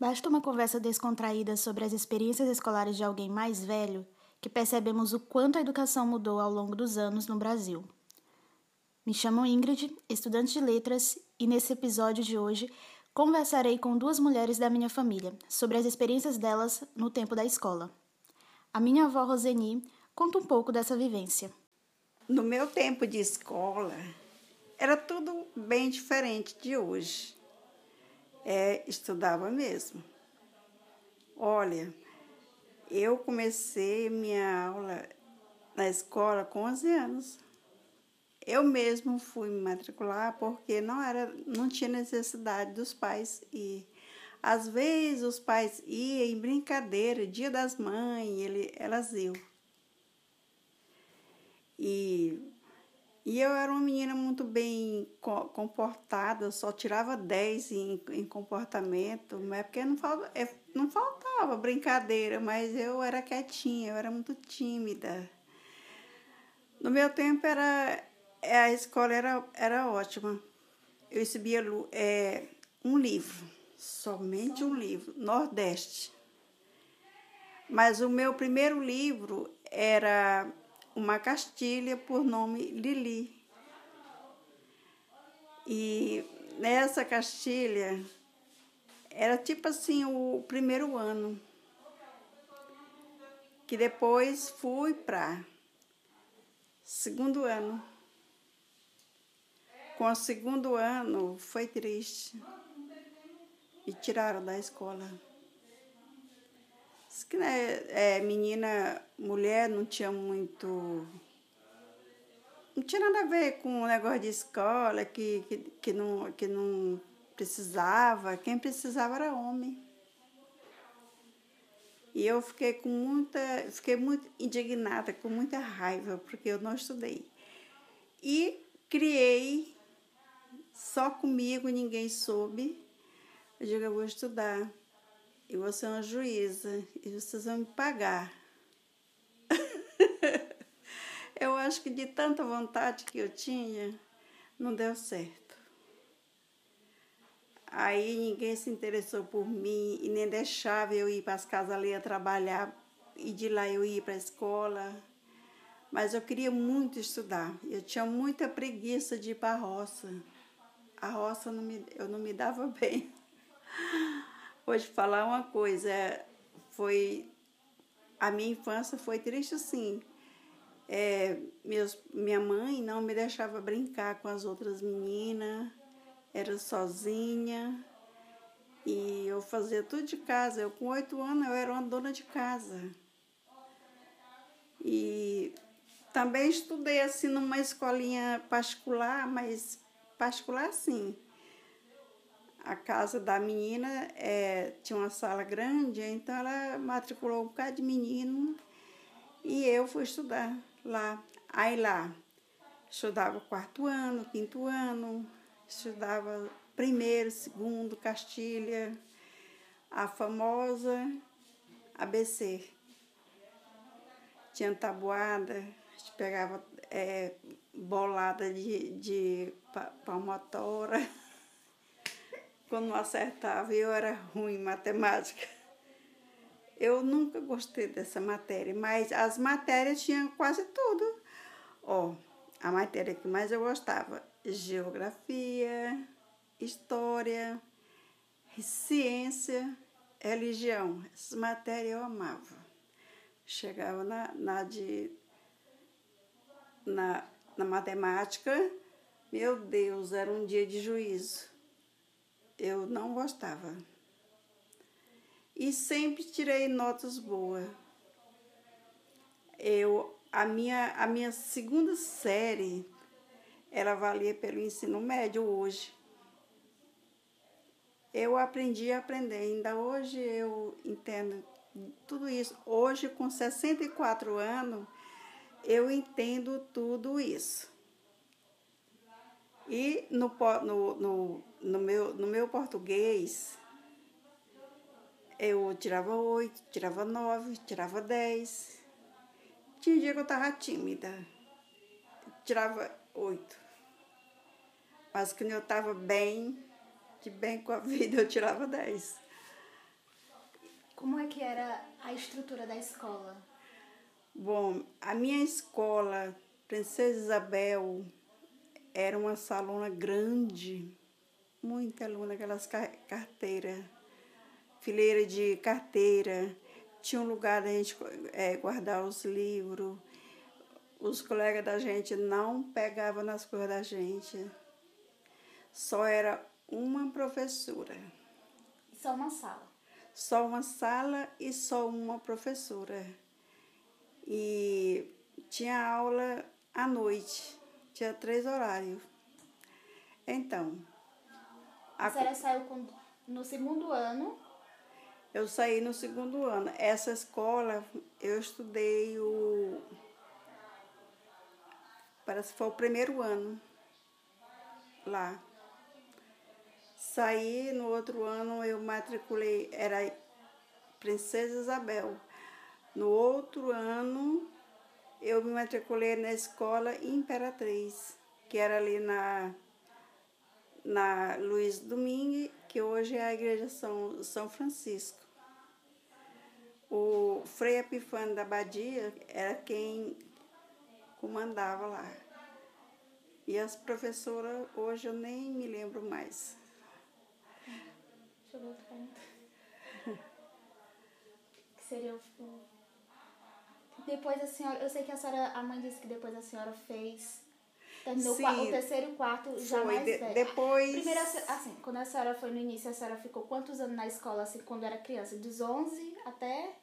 Basta uma conversa descontraída sobre as experiências escolares de alguém mais velho que percebemos o quanto a educação mudou ao longo dos anos no Brasil. Me chamo Ingrid, estudante de letras, e nesse episódio de hoje conversarei com duas mulheres da minha família sobre as experiências delas no tempo da escola. A minha avó Roseni conta um pouco dessa vivência. No meu tempo de escola, era tudo bem diferente de hoje é, estudava mesmo. Olha, eu comecei minha aula na escola com 11 anos. Eu mesmo fui me matricular porque não era, não tinha necessidade dos pais ir. Às vezes os pais iam em brincadeira, dia das mães, ele, elas iam. E e eu era uma menina muito bem comportada, só tirava 10 em, em comportamento, mas é porque não, falta, é, não faltava brincadeira, mas eu era quietinha, eu era muito tímida. No meu tempo era é, a escola era, era ótima. Eu recebia é, um livro, somente um livro, Nordeste. Mas o meu primeiro livro era uma castilha por nome Lili. E nessa castilha era tipo assim o primeiro ano. Que depois fui para segundo ano. Com o segundo ano foi triste. Me tiraram da escola que né, é, menina, mulher não tinha muito. Não tinha nada a ver com o negócio de escola, que, que, que, não, que não precisava. Quem precisava era homem. E eu fiquei com muita, fiquei muito indignada, com muita raiva, porque eu não estudei. E criei só comigo, ninguém soube. Eu digo, eu vou estudar e você é uma juíza e vocês vão me pagar. eu acho que de tanta vontade que eu tinha, não deu certo. Aí ninguém se interessou por mim e nem deixava eu ir para as casas ali a trabalhar e de lá eu ir para a escola. Mas eu queria muito estudar. Eu tinha muita preguiça de ir para a roça. A roça não me, eu não me dava bem. Te falar uma coisa, foi a minha infância foi triste sim. É, meus, minha mãe não me deixava brincar com as outras meninas, era sozinha e eu fazia tudo de casa. Eu com oito anos eu era uma dona de casa. E também estudei assim numa escolinha particular, mas particular sim a casa da menina é, tinha uma sala grande, então ela matriculou um bocado de menino e eu fui estudar lá. Aí lá, estudava quarto ano, quinto ano, estudava primeiro, segundo, Castilha, a famosa ABC. Tinha tabuada, a gente pegava é, bolada de, de palmatória. quando não acertava eu era ruim em matemática. Eu nunca gostei dessa matéria, mas as matérias tinham quase tudo. Ó, a matéria que mais eu gostava, geografia, história, ciência, religião. Essas matérias eu amava. Chegava na, na de na, na matemática, meu Deus, era um dia de juízo eu não gostava. E sempre tirei notas boas. Eu, a, minha, a minha segunda série, ela valia pelo ensino médio hoje. Eu aprendi a aprender, ainda hoje eu entendo tudo isso. Hoje, com 64 anos, eu entendo tudo isso. E no, no, no, no, meu, no meu português, eu tirava oito, tirava nove, tirava dez. Tinha dia que eu estava tímida, tirava oito. Mas quando eu estava bem, de bem com a vida, eu tirava dez. Como é que era a estrutura da escola? Bom, a minha escola, Princesa Isabel, era uma salona grande, muita aluna, aquelas carteiras, fileira de carteira, tinha um lugar da gente é, guardar os livros, os colegas da gente não pegavam nas coisas da gente, só era uma professora. Só uma sala? Só uma sala e só uma professora. E tinha aula à noite, tinha três horários. Então. A, a senhora saiu com, no segundo ano? Eu saí no segundo ano. Essa escola eu estudei o. Parece que foi o primeiro ano lá. Saí no outro ano, eu matriculei, era Princesa Isabel. No outro ano, eu me matriculei na escola Imperatriz, que era ali na, na Luiz Domingue, que hoje é a igreja São, São Francisco. O Frei Epifânio da Badia era quem comandava lá. E as professoras, hoje eu nem me lembro mais. Deixa eu ponto. que seria o depois a senhora, eu sei que a senhora, a mãe disse que depois a senhora fez terminou Sim, o terceiro e quarto já foi, mais de, velho. Depois. Primeiro, assim, quando a senhora foi no início, a senhora ficou quantos anos na escola, assim, quando era criança? Dos 11 até?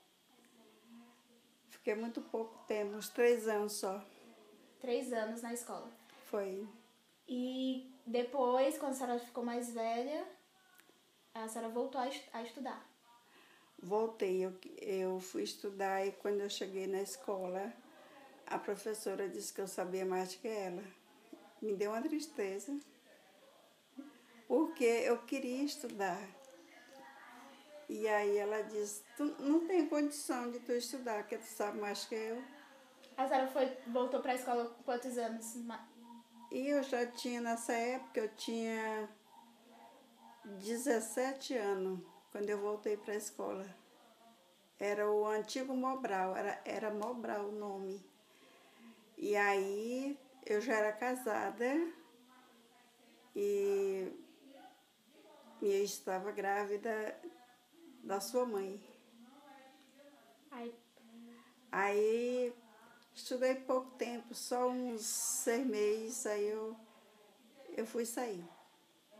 Fiquei muito pouco tempo, uns três anos só. Três anos na escola. Foi. E depois, quando a senhora ficou mais velha, a senhora voltou a, a estudar voltei, eu, eu fui estudar e quando eu cheguei na escola, a professora disse que eu sabia mais que ela. Me deu uma tristeza, porque eu queria estudar. E aí ela disse, tu não tem condição de tu estudar, porque tu sabe mais que eu. A senhora foi, voltou para a escola com quantos anos? E eu já tinha, nessa época, eu tinha 17 anos quando eu voltei para a escola. Era o antigo Mobral, era, era Mobral o nome. E aí eu já era casada e, e eu estava grávida da sua mãe. Aí, estudei pouco tempo, só uns seis meses, aí eu, eu fui sair.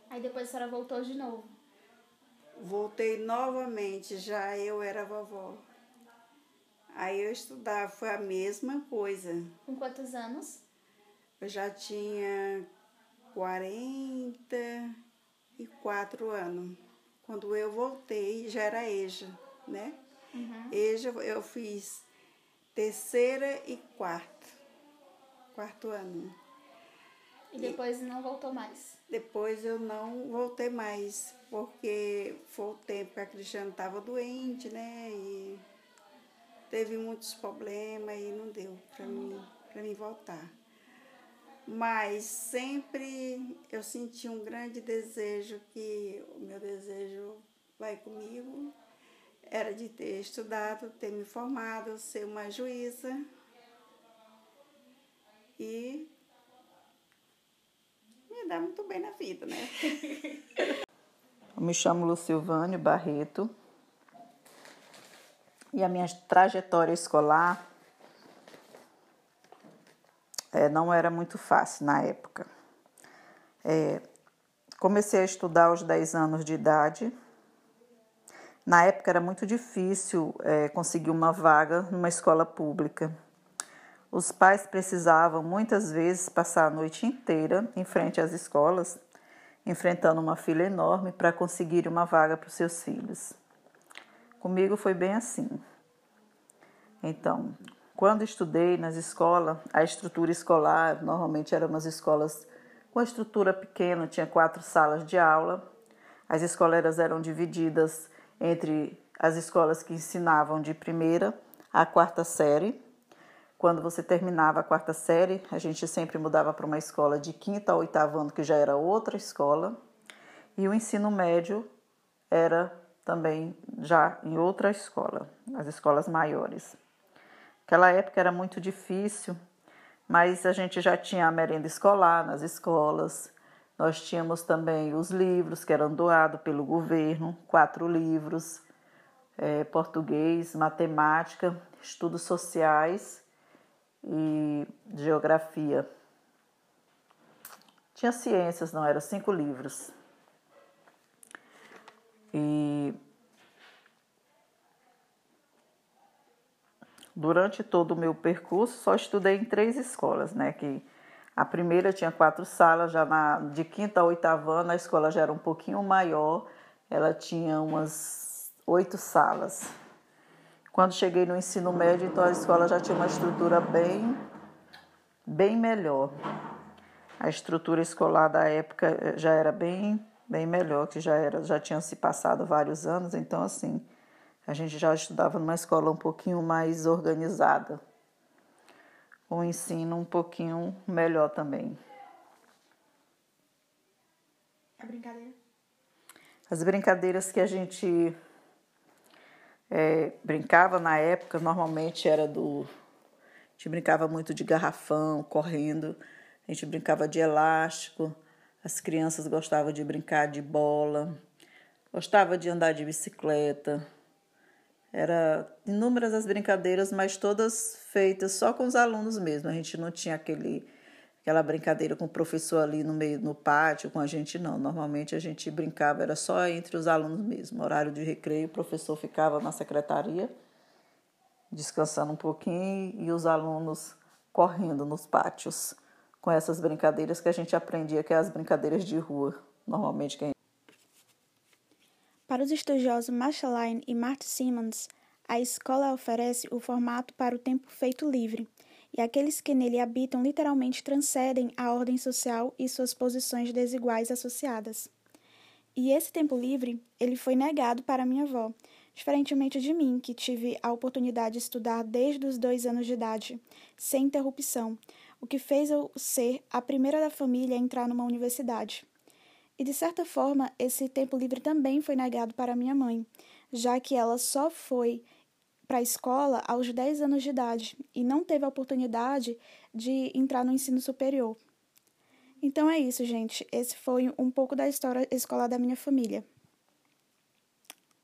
Aí depois a senhora voltou de novo? Voltei novamente, já eu era vovó. Aí eu estudava, foi a mesma coisa. Com quantos anos? Eu já tinha 44 anos. Quando eu voltei, já era EJA, né? Uhum. EJA eu fiz terceira e quarto. Quarto ano. E depois e, não voltou mais? Depois eu não voltei mais, porque foi o tempo que a Cristiane estava doente, né? E teve muitos problemas e não deu para mim, para mim voltar. Mas sempre eu senti um grande desejo que o meu desejo vai comigo era de ter estudado, ter me formado, ser uma juíza e dar muito bem na vida, né? Eu me chamo Lucilvânio Barreto e a minha trajetória escolar é, não era muito fácil na época. É, comecei a estudar aos 10 anos de idade. Na época era muito difícil é, conseguir uma vaga numa escola pública. Os pais precisavam muitas vezes passar a noite inteira em frente às escolas, enfrentando uma fila enorme para conseguir uma vaga para os seus filhos. Comigo foi bem assim. Então, quando estudei nas escolas, a estrutura escolar normalmente eram umas escolas com estrutura pequena, tinha quatro salas de aula. As escoleiras eram divididas entre as escolas que ensinavam de primeira à quarta série. Quando você terminava a quarta série, a gente sempre mudava para uma escola de quinta a oitavo ano, que já era outra escola. E o ensino médio era também já em outra escola, as escolas maiores. Aquela época era muito difícil, mas a gente já tinha a merenda escolar nas escolas. Nós tínhamos também os livros que eram doados pelo governo, quatro livros, é, português, matemática, estudos sociais e geografia. Tinha ciências, não, eram cinco livros. E durante todo o meu percurso só estudei em três escolas, né? Que a primeira tinha quatro salas, já na, de quinta a oitava ano a escola já era um pouquinho maior, ela tinha umas oito salas. Quando cheguei no ensino médio, então a escola já tinha uma estrutura bem, bem melhor. A estrutura escolar da época eh, já era bem bem melhor, que já era, já tinham se passado vários anos, então assim, a gente já estudava numa escola um pouquinho mais organizada. O ensino um pouquinho melhor também. A brincadeira? As brincadeiras que a gente é, brincava na época, normalmente era do. A gente brincava muito de garrafão, correndo, a gente brincava de elástico, as crianças gostavam de brincar de bola, gostavam de andar de bicicleta. Era inúmeras as brincadeiras, mas todas feitas só com os alunos mesmo. A gente não tinha aquele aquela brincadeira com o professor ali no meio no pátio com a gente não. Normalmente a gente brincava era só entre os alunos mesmo. Horário de recreio, o professor ficava na secretaria descansando um pouquinho e os alunos correndo nos pátios com essas brincadeiras que a gente aprendia, que é as brincadeiras de rua, normalmente. Quem... Para os estudiosos Macheline e Martin Simmons, a escola oferece o formato para o tempo feito livre, e aqueles que nele habitam literalmente transcendem a ordem social e suas posições desiguais associadas. E esse tempo livre, ele foi negado para minha avó, diferentemente de mim, que tive a oportunidade de estudar desde os dois anos de idade, sem interrupção, o que fez eu ser a primeira da família a entrar numa universidade. E de certa forma, esse tempo livre também foi negado para minha mãe, já que ela só foi para a escola aos 10 anos de idade e não teve a oportunidade de entrar no ensino superior. Então é isso, gente. Esse foi um pouco da história escolar da minha família.